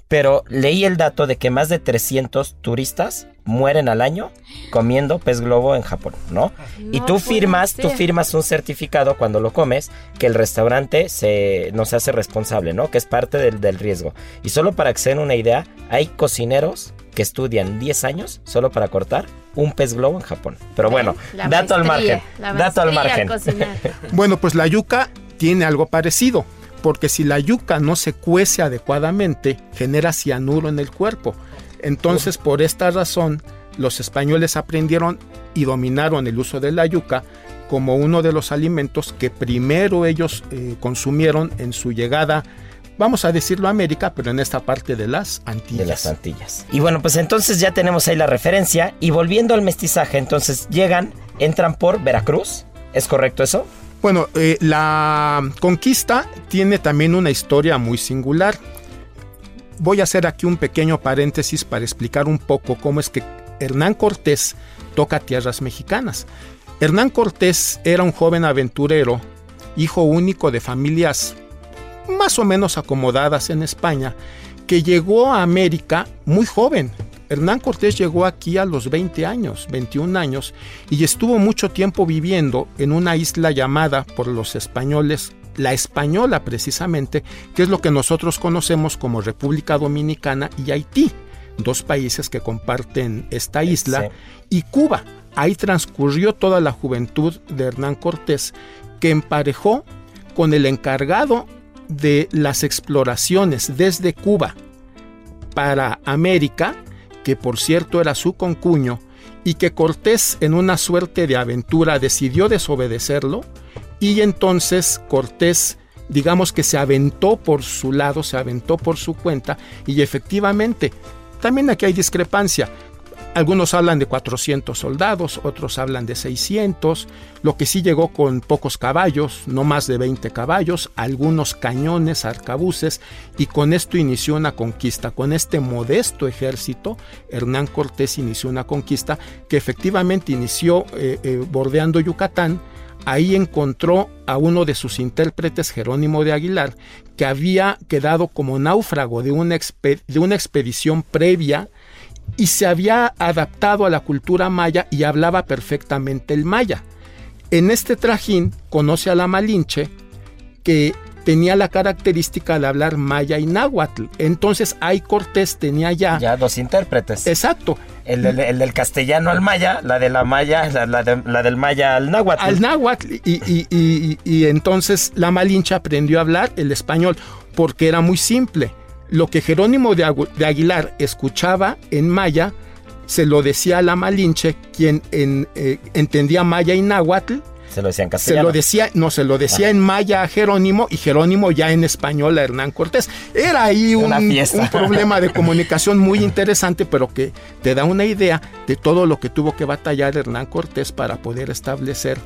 Pero leí el dato de que más de 300 turistas mueren al año comiendo pez globo en Japón, ¿no? y tú firmas, tú firmas un certificado cuando lo comes que el restaurante se, no se hace responsable, ¿no? Que es parte del, del riesgo. Y solo para que se den una idea, hay cocineros que estudian 10 años solo para cortar un pez globo en Japón. Pero bueno, dato al margen. Dato al margen. bueno, pues la yuca tiene algo parecido, porque si la yuca no se cuece adecuadamente, genera cianuro en el cuerpo. Entonces, por esta razón, los españoles aprendieron y dominaron el uso de la yuca como uno de los alimentos que primero ellos eh, consumieron en su llegada vamos a decirlo América, pero en esta parte de las Antillas. De las Antillas. Y bueno, pues entonces ya tenemos ahí la referencia. Y volviendo al mestizaje, entonces llegan, entran por Veracruz. ¿Es correcto eso? Bueno, eh, la conquista tiene también una historia muy singular. Voy a hacer aquí un pequeño paréntesis para explicar un poco cómo es que Hernán Cortés toca tierras mexicanas. Hernán Cortés era un joven aventurero, hijo único de familias más o menos acomodadas en España, que llegó a América muy joven. Hernán Cortés llegó aquí a los 20 años, 21 años, y estuvo mucho tiempo viviendo en una isla llamada por los españoles la española precisamente, que es lo que nosotros conocemos como República Dominicana y Haití, dos países que comparten esta isla, y Cuba. Ahí transcurrió toda la juventud de Hernán Cortés, que emparejó con el encargado de las exploraciones desde Cuba para América, que por cierto era su concuño, y que Cortés en una suerte de aventura decidió desobedecerlo, y entonces Cortés digamos que se aventó por su lado, se aventó por su cuenta, y efectivamente, también aquí hay discrepancia. Algunos hablan de 400 soldados, otros hablan de 600, lo que sí llegó con pocos caballos, no más de 20 caballos, algunos cañones, arcabuces, y con esto inició una conquista. Con este modesto ejército, Hernán Cortés inició una conquista que efectivamente inició eh, eh, bordeando Yucatán, ahí encontró a uno de sus intérpretes, Jerónimo de Aguilar, que había quedado como náufrago de una, de una expedición previa y se había adaptado a la cultura maya y hablaba perfectamente el maya. En este trajín conoce a la Malinche, que tenía la característica de hablar maya y náhuatl. Entonces ahí Cortés tenía ya... Ya dos intérpretes. Exacto. El, del castellano al maya, la de la maya, la, del maya al náhuatl. Al náhuatl. Y, y entonces la Malinche aprendió a hablar el español porque era muy simple lo que Jerónimo de, Aguilar escuchaba en maya, se lo decía a la Malinche, quien eh, entendía maya y náhuatl. Se lo decía en castellano. Se lo decía, no, se lo decía en maya a Jerónimo y Jerónimo ya en español a Hernán Cortés. Era ahí un, un, problema de comunicación muy interesante, pero que te da una idea de todo lo que tuvo que batallar Hernán Cortés para poder establecer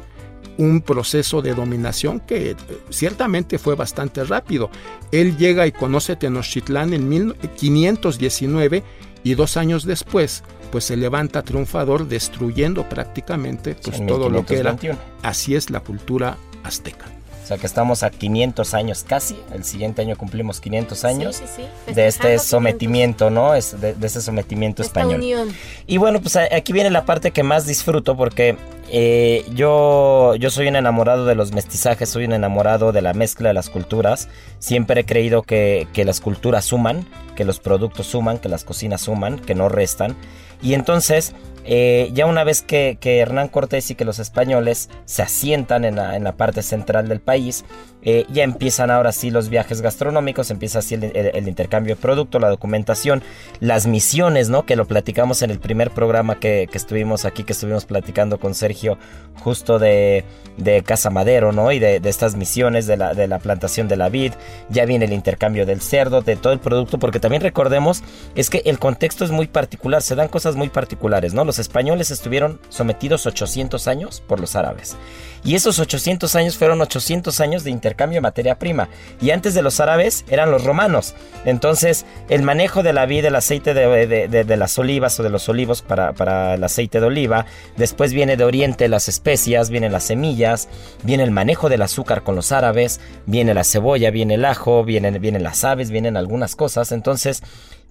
un proceso de dominación que eh, ciertamente fue bastante rápido. Él llega y conoce Tenochtitlán en 1519 y dos años después pues se levanta triunfador destruyendo prácticamente pues, todo lo que era. Así es la cultura azteca. O sea que estamos a 500 años casi, el siguiente año cumplimos 500 años Sí, sí, sí. de este sometimiento, ¿no? Es de, de ese sometimiento 500. Esta español. unión. Y bueno, pues aquí viene la parte que más disfruto porque eh, yo, yo soy un enamorado de los mestizajes, soy un enamorado de la mezcla de las culturas. Siempre he creído que, que las culturas suman, que los productos suman, que las cocinas suman, que no restan. Y entonces, eh, ya una vez que, que Hernán Cortés y que los españoles se asientan en la, en la parte central del país, eh, ya empiezan ahora sí los viajes gastronómicos, empieza así el, el- intercambio de producto, la documentación, las misiones, ¿no? Que lo platicamos en el primer programa que, que estuvimos aquí, que estuvimos platicando con Sergio justo de, de Casa Madero, ¿no? Y de, de estas misiones de la, de la plantación de la vid, ya viene el intercambio del cerdo, de todo el producto, porque también recordemos, es que el contexto es muy particular, se dan cosas muy particulares, ¿no? Los españoles estuvieron sometidos 800 años por los árabes. Y esos 800 años fueron 800 años de intercambio de materia prima. Y antes de los árabes eran los romanos. Entonces, el manejo de la vid, el aceite de, de- de- de las olivas o de los olivos para, para el aceite de oliva. Después viene de Oriente las especias, vienen las semillas, viene el manejo del azúcar con los árabes, viene la cebolla, viene el ajo, vienen, vienen las aves, vienen algunas cosas. Entonces,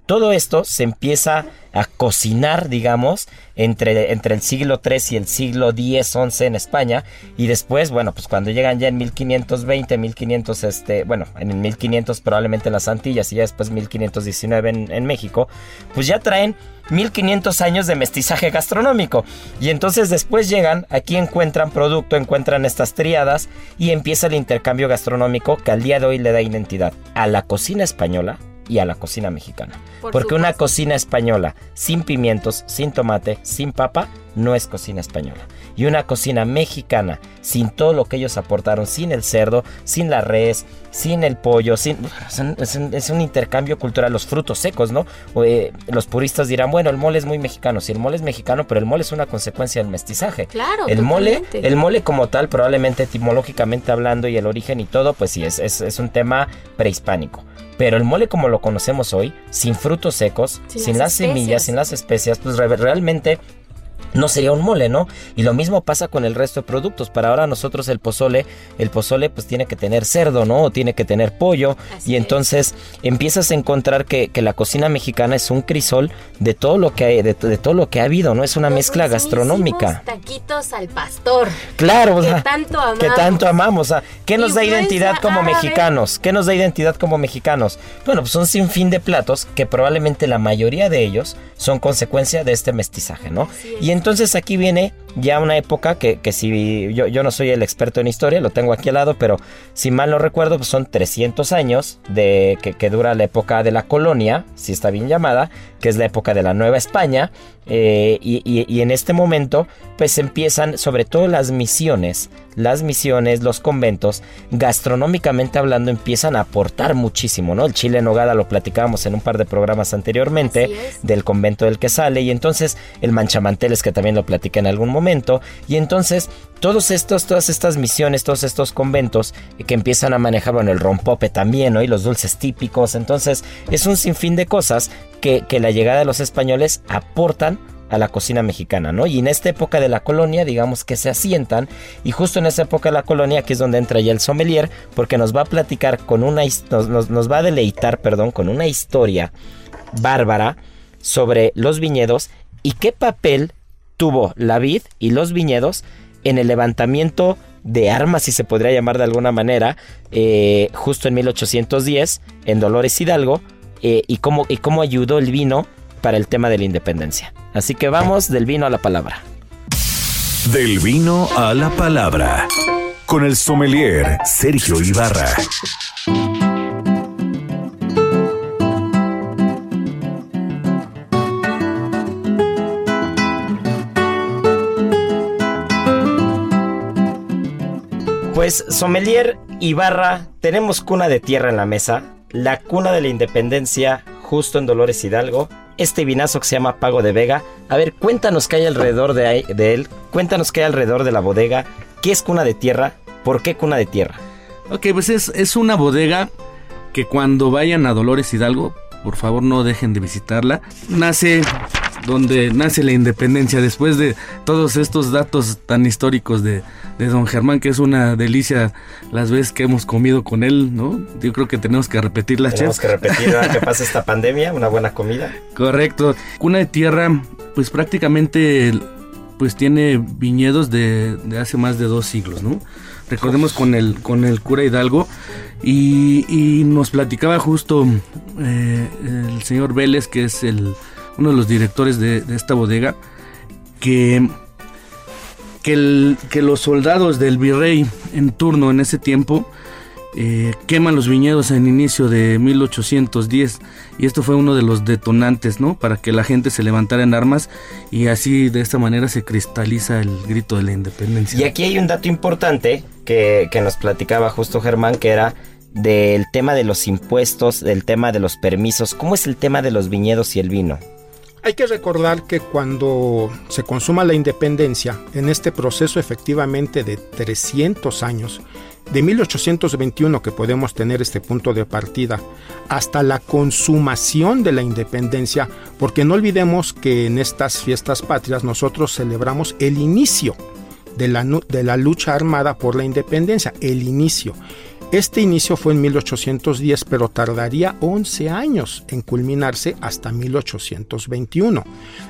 todo esto se empieza a cocinar, digamos, entre, entre el siglo III y el siglo X, XI en España. Y después, bueno, pues cuando llegan ya en 1520, 1500, este, bueno, en el 1500 probablemente en las Antillas y ya después 1519 en, en México, pues ya traen 1500 años de mestizaje gastronómico. Y entonces después llegan, aquí encuentran producto, encuentran estas triadas y empieza el intercambio gastronómico que al día de hoy le da identidad a la cocina española y a la cocina mexicana. Por Porque una cocina española sin pimientos, sin tomate, sin papa, no es cocina española. Y una cocina mexicana sin todo lo que ellos aportaron, sin el cerdo, sin la res, sin el pollo, sin, es, un, es un- es un intercambio cultural, los frutos secos, ¿no? Eh, los puristas dirán, bueno, el mole es muy mexicano, sí, el mole es mexicano, pero el mole es una consecuencia del mestizaje. Claro, El mole, el mole como tal, probablemente etimológicamente hablando y el origen y todo, pues sí, es, es, es un tema prehispánico. Pero el mole como lo conocemos hoy, sin frutos secos, Sin sin, las las, semillas, sin las especias, pues re- realmente no sería un mole, ¿no? Y lo mismo pasa con el resto de productos. Para ahora nosotros el pozole, el pozole pues tiene que tener cerdo, ¿no? O tiene que tener pollo. Así y es. entonces empiezas a encontrar que, que la cocina mexicana es un crisol de todo lo que hay, de, de todo lo que ha habido, ¿no? Es una Los mezcla gastronómica. Taquitos al pastor. Claro, o Que sea, tanto amamos. que tanto amamos. O sea, ¿qué nos da identidad como árabe. mexicanos? ¿Qué nos da identidad como mexicanos? Bueno, pues un sinfín de platos que probablemente la mayoría de ellos son consecuencia de este mestizaje, ¿no? Y entonces aquí viene ya una época que, que si yo, yo no soy el experto en historia, lo tengo aquí al lado, pero si mal no recuerdo, pues son 300 años de que, que dura la época de la colonia, si está bien llamada, que es la época de la Nueva España. eh, y, y- y en este momento, pues empiezan sobre todo las misiones, las misiones, los conventos, gastronómicamente hablando, empiezan a aportar muchísimo, ¿no? El chile en nogada lo platicábamos en un par de programas anteriormente del convento del que sale y entonces el manchamanteles que también lo platiqué en algún momento y entonces todos estos todas estas misiones todos estos conventos que empiezan a manejar bueno el rompope también ¿no? y los dulces típicos entonces es un sinfín de cosas que, que la llegada de los españoles aportan a la cocina mexicana, ¿no? Y en esta época de la colonia, digamos que se asientan, y justo en esa época de la colonia, aquí es donde entra ya el sommelier, porque nos va a platicar con una, nos- nos va a deleitar, perdón, con una historia bárbara sobre los viñedos y qué papel tuvo la vid y los viñedos en el levantamiento de armas, si se podría llamar de alguna manera, eh, justo en 1810, en Dolores Hidalgo, eh, y, cómo, y cómo ayudó el vino para el tema de la independencia. Así que vamos del vino a la palabra. Del vino a la palabra. Con el sommelier Sergio Ibarra. Pues Sommelier Ibarra, tenemos cuna de tierra en la mesa, la cuna de la independencia justo en Dolores Hidalgo, este vinazo que se llama Pago de Vega. A ver, cuéntanos qué hay alrededor de él, cuéntanos qué hay alrededor de la bodega, qué es cuna de tierra, por qué cuna de tierra. Ok, pues es, es una bodega que cuando vayan a Dolores Hidalgo, por favor no dejen de visitarla. Nace donde nace la independencia, después de todos estos datos tan históricos de, de don Germán, que es una delicia las veces que hemos comido con él, ¿no? Yo creo que tenemos que repetir las Tenemos que repetir ahora que pasa esta pandemia, una buena comida. Correcto. Cuna de tierra, pues prácticamente pues tiene viñedos de, de hace más de dos siglos, ¿no? Recordemos con el, con el cura Hidalgo y, y nos platicaba justo eh, el señor Vélez, que es el, uno de los directores de, esta bodega, que, que los soldados del virrey en turno en ese tiempo eh, queman los viñedos en inicio de 1810 y esto fue uno de los detonantes, ¿no? Para que la gente se levantara en armas y así de esta manera se cristaliza el grito de la independencia. Y aquí hay un dato importante que, que nos platicaba justo Germán, que era del tema de los impuestos, del tema de los permisos. ¿Cómo es el tema de los viñedos y el vino? Hay que recordar que cuando se consuma la independencia, en este proceso efectivamente de 300 años, de 1821 que podemos tener este punto de partida, hasta la consumación de la independencia, porque no olvidemos que en estas fiestas patrias nosotros celebramos el inicio de la, de la lucha armada por la independencia, el inicio. Este inicio fue en 1810, pero tardaría 11 años en culminarse hasta 1821.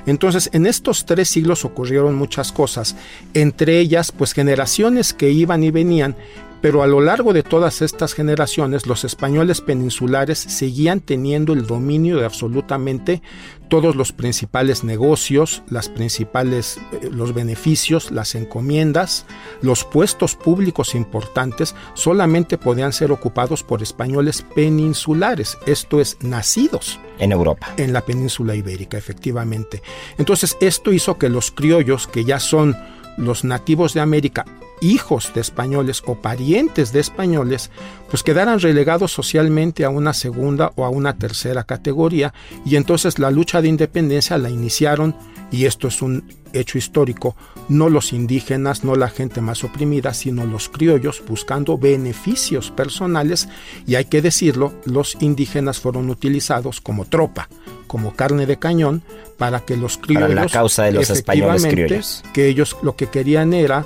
Entonces, en estos tres siglos ocurrieron muchas cosas, entre ellas, pues generaciones que iban y venían, pero a lo largo de todas estas generaciones, los españoles peninsulares seguían teniendo el dominio de absolutamente todos los principales negocios, las principales, eh, los beneficios, las encomiendas, los puestos públicos importantes solamente podían ser ocupados por españoles peninsulares, esto es, nacidos En Europa. en la península ibérica, efectivamente. Entonces, esto hizo que los criollos, que ya son los nativos de América, hijos de españoles o parientes de españoles, pues quedaran relegados socialmente a una segunda o a una tercera categoría y entonces la lucha de independencia la iniciaron, y esto es un hecho histórico, no los indígenas, no la gente más oprimida, sino los criollos buscando beneficios personales y hay que decirlo, los indígenas fueron utilizados como tropa, como carne de cañón para que los criollos Para la causa de los españoles criollos. que ellos lo que querían era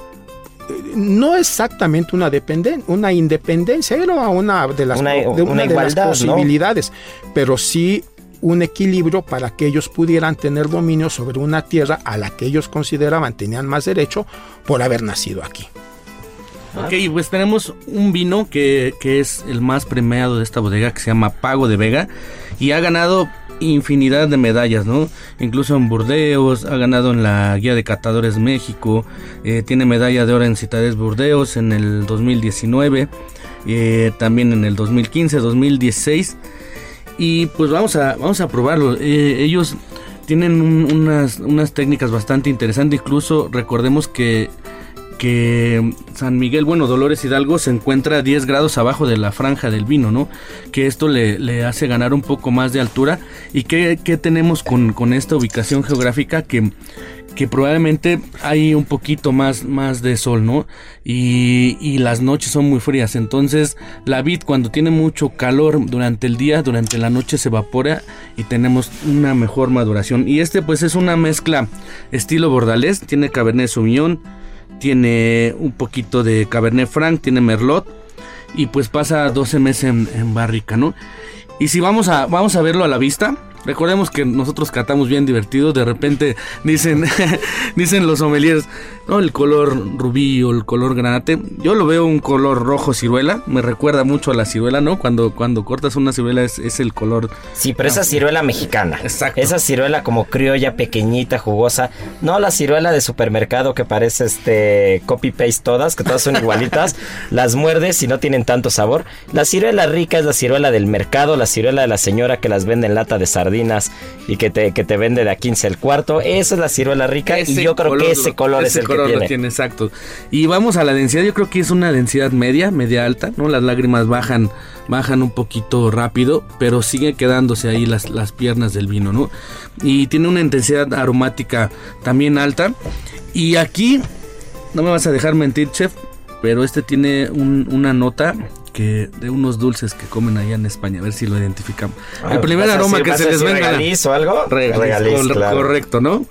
no exactamente una dependen una independencia, era una de las, Una- de una una de las posibilidades, pero sí un equilibrio para que ellos pudieran tener dominio sobre una tierra a la que ellos consideraban tenían más derecho por haber nacido aquí. Ok, pues tenemos un vino que, que es el más premiado de esta bodega que se llama Pago de Vega y ha ganado infinidad de medallas, ¿no? Incluso en Burdeos, ha ganado en la Guía de Catadores México, eh, tiene medalla de oro en Citades Burdeos en el 2019, eh, también en el 2015, 2016 y pues vamos a, vamos a probarlo. Eh, ellos tienen un- unas, unas técnicas bastante interesantes. Incluso recordemos que, que San Miguel, bueno, Dolores Hidalgo se encuentra a 10 grados abajo de la franja del vino, ¿no? Que esto le, le hace ganar un poco más de altura. ¿Y qué, qué tenemos con, con esta ubicación geográfica? Que, que probablemente hay un poquito más, más de sol, ¿no? Y, y las noches son muy frías. Entonces, la vid cuando tiene mucho calor durante el día, durante la noche se evapora y tenemos una mejor maduración. Y este, pues, es una mezcla estilo bordalés. Tiene Cabernet Sauvignon, tiene un poquito de Cabernet Franc, tiene Merlot. Y pues pasa 12 meses en, barrica, ¿no? Y si vamos a, vamos a verlo a la vista, recordemos que nosotros catamos bien divertidos, de repente dicen, dicen los sommeliers, no, el color rubí o el color granate, yo lo veo un color rojo ciruela, me recuerda mucho a la ciruela, ¿no? Cuando, cuando cortas una ciruela es, es el color Sí, pero esa ciruela mexicana. Exacto. Esa ciruela como criolla, pequeñita, jugosa. No la ciruela de supermercado que parece este copy-paste todas, que todas son igualitas. las muerdes y no tienen tanto sabor. La ciruela rica es la ciruela del mercado, la ciruela de la señora que las vende en lata de sardinas y que te, que te vende de a 15 el cuarto. Esa es la ciruela rica y yo creo que ese lo- color es el color que lo tiene. tiene, exacto. Y vamos a la densidad, yo creo que es una densidad media, media alta, ¿no? Las lágrimas bajan, bajan un poquito rápido, pero sigue quedándose ahí las, las piernas del vino, ¿no? Y tiene una intensidad aromática también alta. Y aquí, no me vas a dejar mentir, chef, pero este tiene un- una nota que de unos dulces que comen allá en España, a ver si lo identificamos. Ah, el primer ¿vas a aroma que se les venga. regaliz o algo? Regaliz, Regaliz, cor- claro. Correcto, ¿no?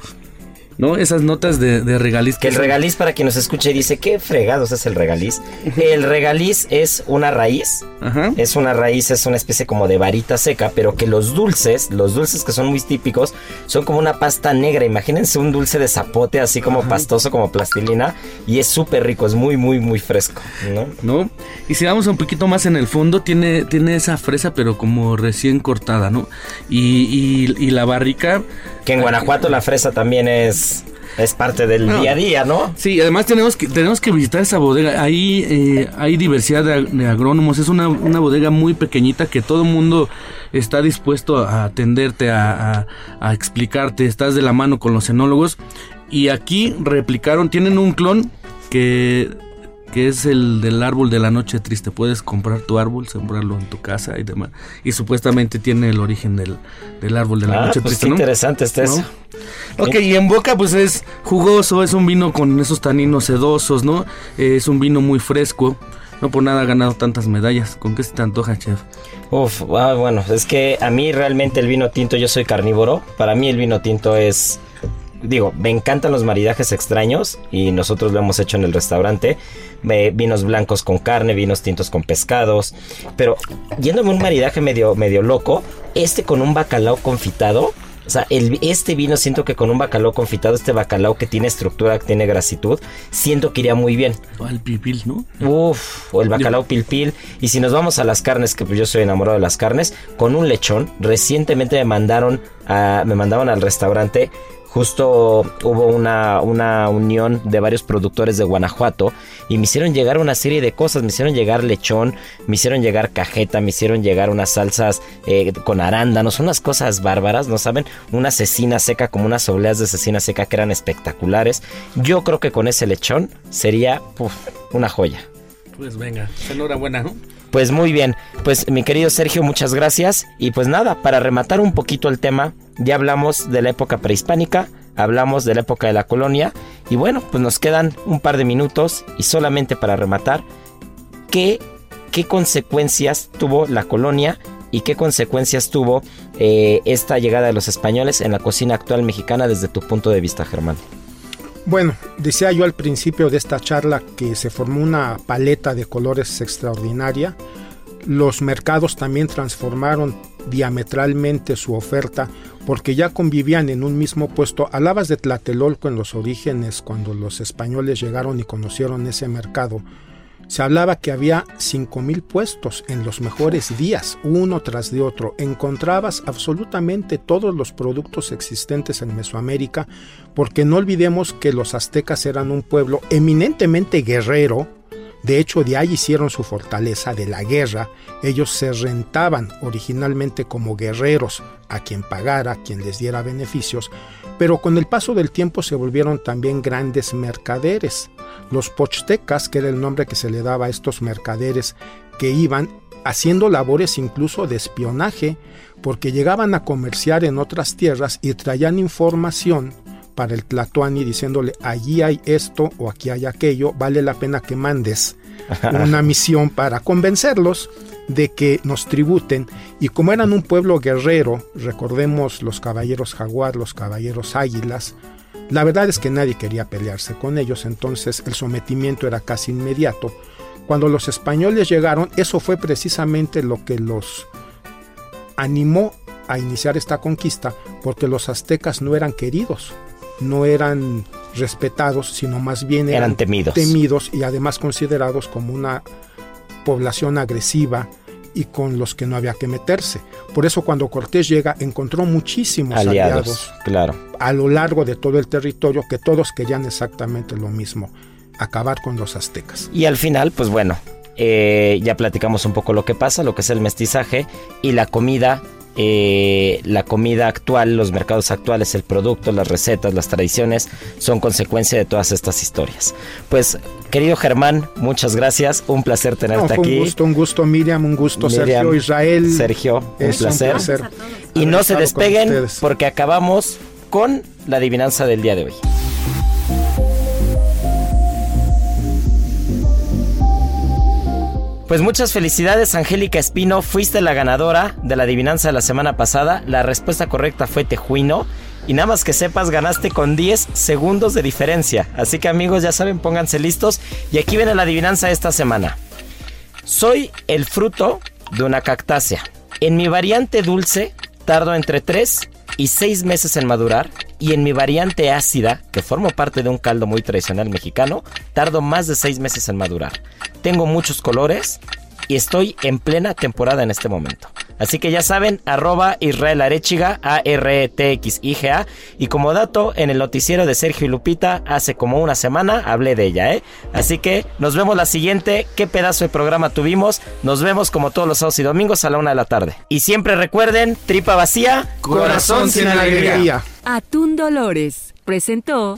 ¿No? Esas notas de, de regaliz. Que el regaliz, para quien nos escuche, dice, ¿qué fregados es el regaliz? El regaliz es una raíz, Ajá. es una raíz, es una especie como de varita seca, pero que los dulces, los dulces que son muy típicos, son como una pasta negra. Imagínense un dulce de zapote así como pastoso, como plastilina, y es súper rico, es muy, muy, muy fresco, ¿no? ¿no? Y si vamos un poquito más en el fondo, tiene, tiene esa fresa, pero como recién cortada, ¿no? Y, y- y la barrica. Que en Guanajuato la fresa también es, es parte del No. día a día, ¿no? Sí, además tenemos que, tenemos que visitar esa bodega. Ahí eh, hay diversidad de, ag- de agrónomos. Es una, una bodega muy pequeñita que todo el mundo está dispuesto a atenderte, a, a- a explicarte. Estás de la mano con los enólogos. Y aquí replicaron, tienen un clon que, que es el del árbol de la noche triste. Puedes comprar tu árbol, sembrarlo en tu casa y demás. Y supuestamente tiene el origen del, del árbol de la Ah, noche pues triste. qué ¿no? interesante está ¿No? eso. Ok, y en boca pues es jugoso, es un vino con esos taninos sedosos, ¿no? Eh, es un vino muy fresco. No por nada ha ganado tantas medallas. ¿Con qué se te antoja, chef? Uf, ah, bueno, es que a mí realmente el vino tinto, yo soy carnívoro. Para mí el vino tinto es. Digo, me encantan los maridajes extraños y nosotros lo hemos hecho en el restaurante. Eh, vinos blancos con carne, vinos tintos con pescados. Pero yéndome un maridaje medio, medio loco, este con un bacalao confitado. O sea, el- este vino siento que con un bacalao confitado, este bacalao que tiene estructura, que tiene grasitud, siento que iría muy bien. Al pipil, ¿no? Uf, o el bacalao pilpil. Y si nos vamos a las carnes, que pues yo soy enamorado de las carnes, con un lechón. Recientemente me mandaron, a, me mandaban al restaurante. Justo hubo una, una unión de varios productores de Guanajuato y me hicieron llegar una serie de cosas. Me hicieron llegar lechón, me hicieron llegar cajeta, me hicieron llegar unas salsas eh, con arándanos, unas cosas bárbaras, ¿no saben? Una cecina seca, como unas obleas de cecina seca que eran espectaculares. Yo creo que con ese lechón sería uf, una joya. Pues venga, enhorabuena, ¿no? Pues muy bien, pues mi querido Sergio, muchas gracias. Y pues nada, para rematar un poquito el tema, ya hablamos de la época prehispánica, hablamos de la época de la colonia, y bueno, pues nos quedan un par de minutos y solamente para rematar, ¿qué, qué consecuencias tuvo la colonia y qué consecuencias tuvo eh, esta llegada de los españoles en la cocina actual mexicana desde tu punto de vista, Germán? Bueno, decía yo al principio de esta charla que se formó una paleta de colores extraordinaria. Los mercados también transformaron diametralmente su oferta porque ya convivían en un mismo puesto. Alabas de Tlatelolco en los orígenes cuando los españoles llegaron y conocieron ese mercado. Se hablaba que había 5.000 puestos en los mejores días, uno tras de otro. Encontrabas absolutamente todos los productos existentes en Mesoamérica, porque no olvidemos que los aztecas eran un pueblo eminentemente guerrero. De hecho, de ahí hicieron su fortaleza de la guerra. Ellos se rentaban originalmente como guerreros a quien pagara, a quien les diera beneficios, pero con el paso del tiempo se volvieron también grandes mercaderes. Los pochtecas, que era el nombre que se le daba a estos mercaderes, que iban haciendo labores incluso de espionaje, porque llegaban a comerciar en otras tierras y traían información para el Tlatoani diciéndole allí hay esto o aquí hay aquello, vale la pena que mandes una misión para convencerlos de que nos tributen y como eran un pueblo guerrero, recordemos los caballeros jaguar, los caballeros águilas, la verdad es que nadie quería pelearse con ellos, entonces el sometimiento era casi inmediato. Cuando los españoles llegaron, eso fue precisamente lo que los animó a iniciar esta conquista, porque los aztecas no eran queridos, no eran respetados, sino más bien eran, Eran temidos. temidos y además considerados como una población agresiva y con los que no había que meterse. Por eso cuando Cortés llega encontró muchísimos aliados, Aliados, claro. a lo largo de todo el territorio que todos querían exactamente lo mismo, acabar con los aztecas. Y al final, pues bueno, eh, ya platicamos un poco lo que pasa, lo que es el mestizaje y la comida. Eh, la comida actual, los mercados actuales, el producto, las recetas, las tradiciones son consecuencia de todas estas historias. Pues, querido Germán, muchas gracias. Un placer No, tenerte fue aquí. un gusto, un gusto Miriam, un gusto Miriam, Sergio, Israel. Sergio, un Es placer. placer Y no se despeguen porque acabamos con la adivinanza del día de hoy. Pues muchas felicidades, Angélica Espino. Fuiste la ganadora de la adivinanza de la semana pasada. La respuesta correcta fue tejuino. Y nada más que sepas, ganaste con 10 segundos de diferencia. Así que amigos, ya saben, pónganse listos. Y aquí viene la adivinanza de esta semana. Soy el fruto de una cactácea. En mi variante dulce tardo entre 3 y 6 meses en madurar. Y en mi variante ácida, que formo parte de un caldo muy tradicional mexicano, tardo más de 6 meses en madurar. Tengo muchos colores y estoy en plena temporada en este momento. Así que ya saben, arroba Israel Arechiga, A-R-E-T-X-I-G-A. Y como dato, en el noticiero de Sergio y Lupita, hace como una semana hablé de ella, ¿eh? Así que nos vemos la siguiente. ¿Qué pedazo de programa tuvimos? Nos vemos como todos los sábados y domingos a la una de la tarde. Y siempre recuerden, tripa vacía, Corazón sin alegría. Atún Dolores presentó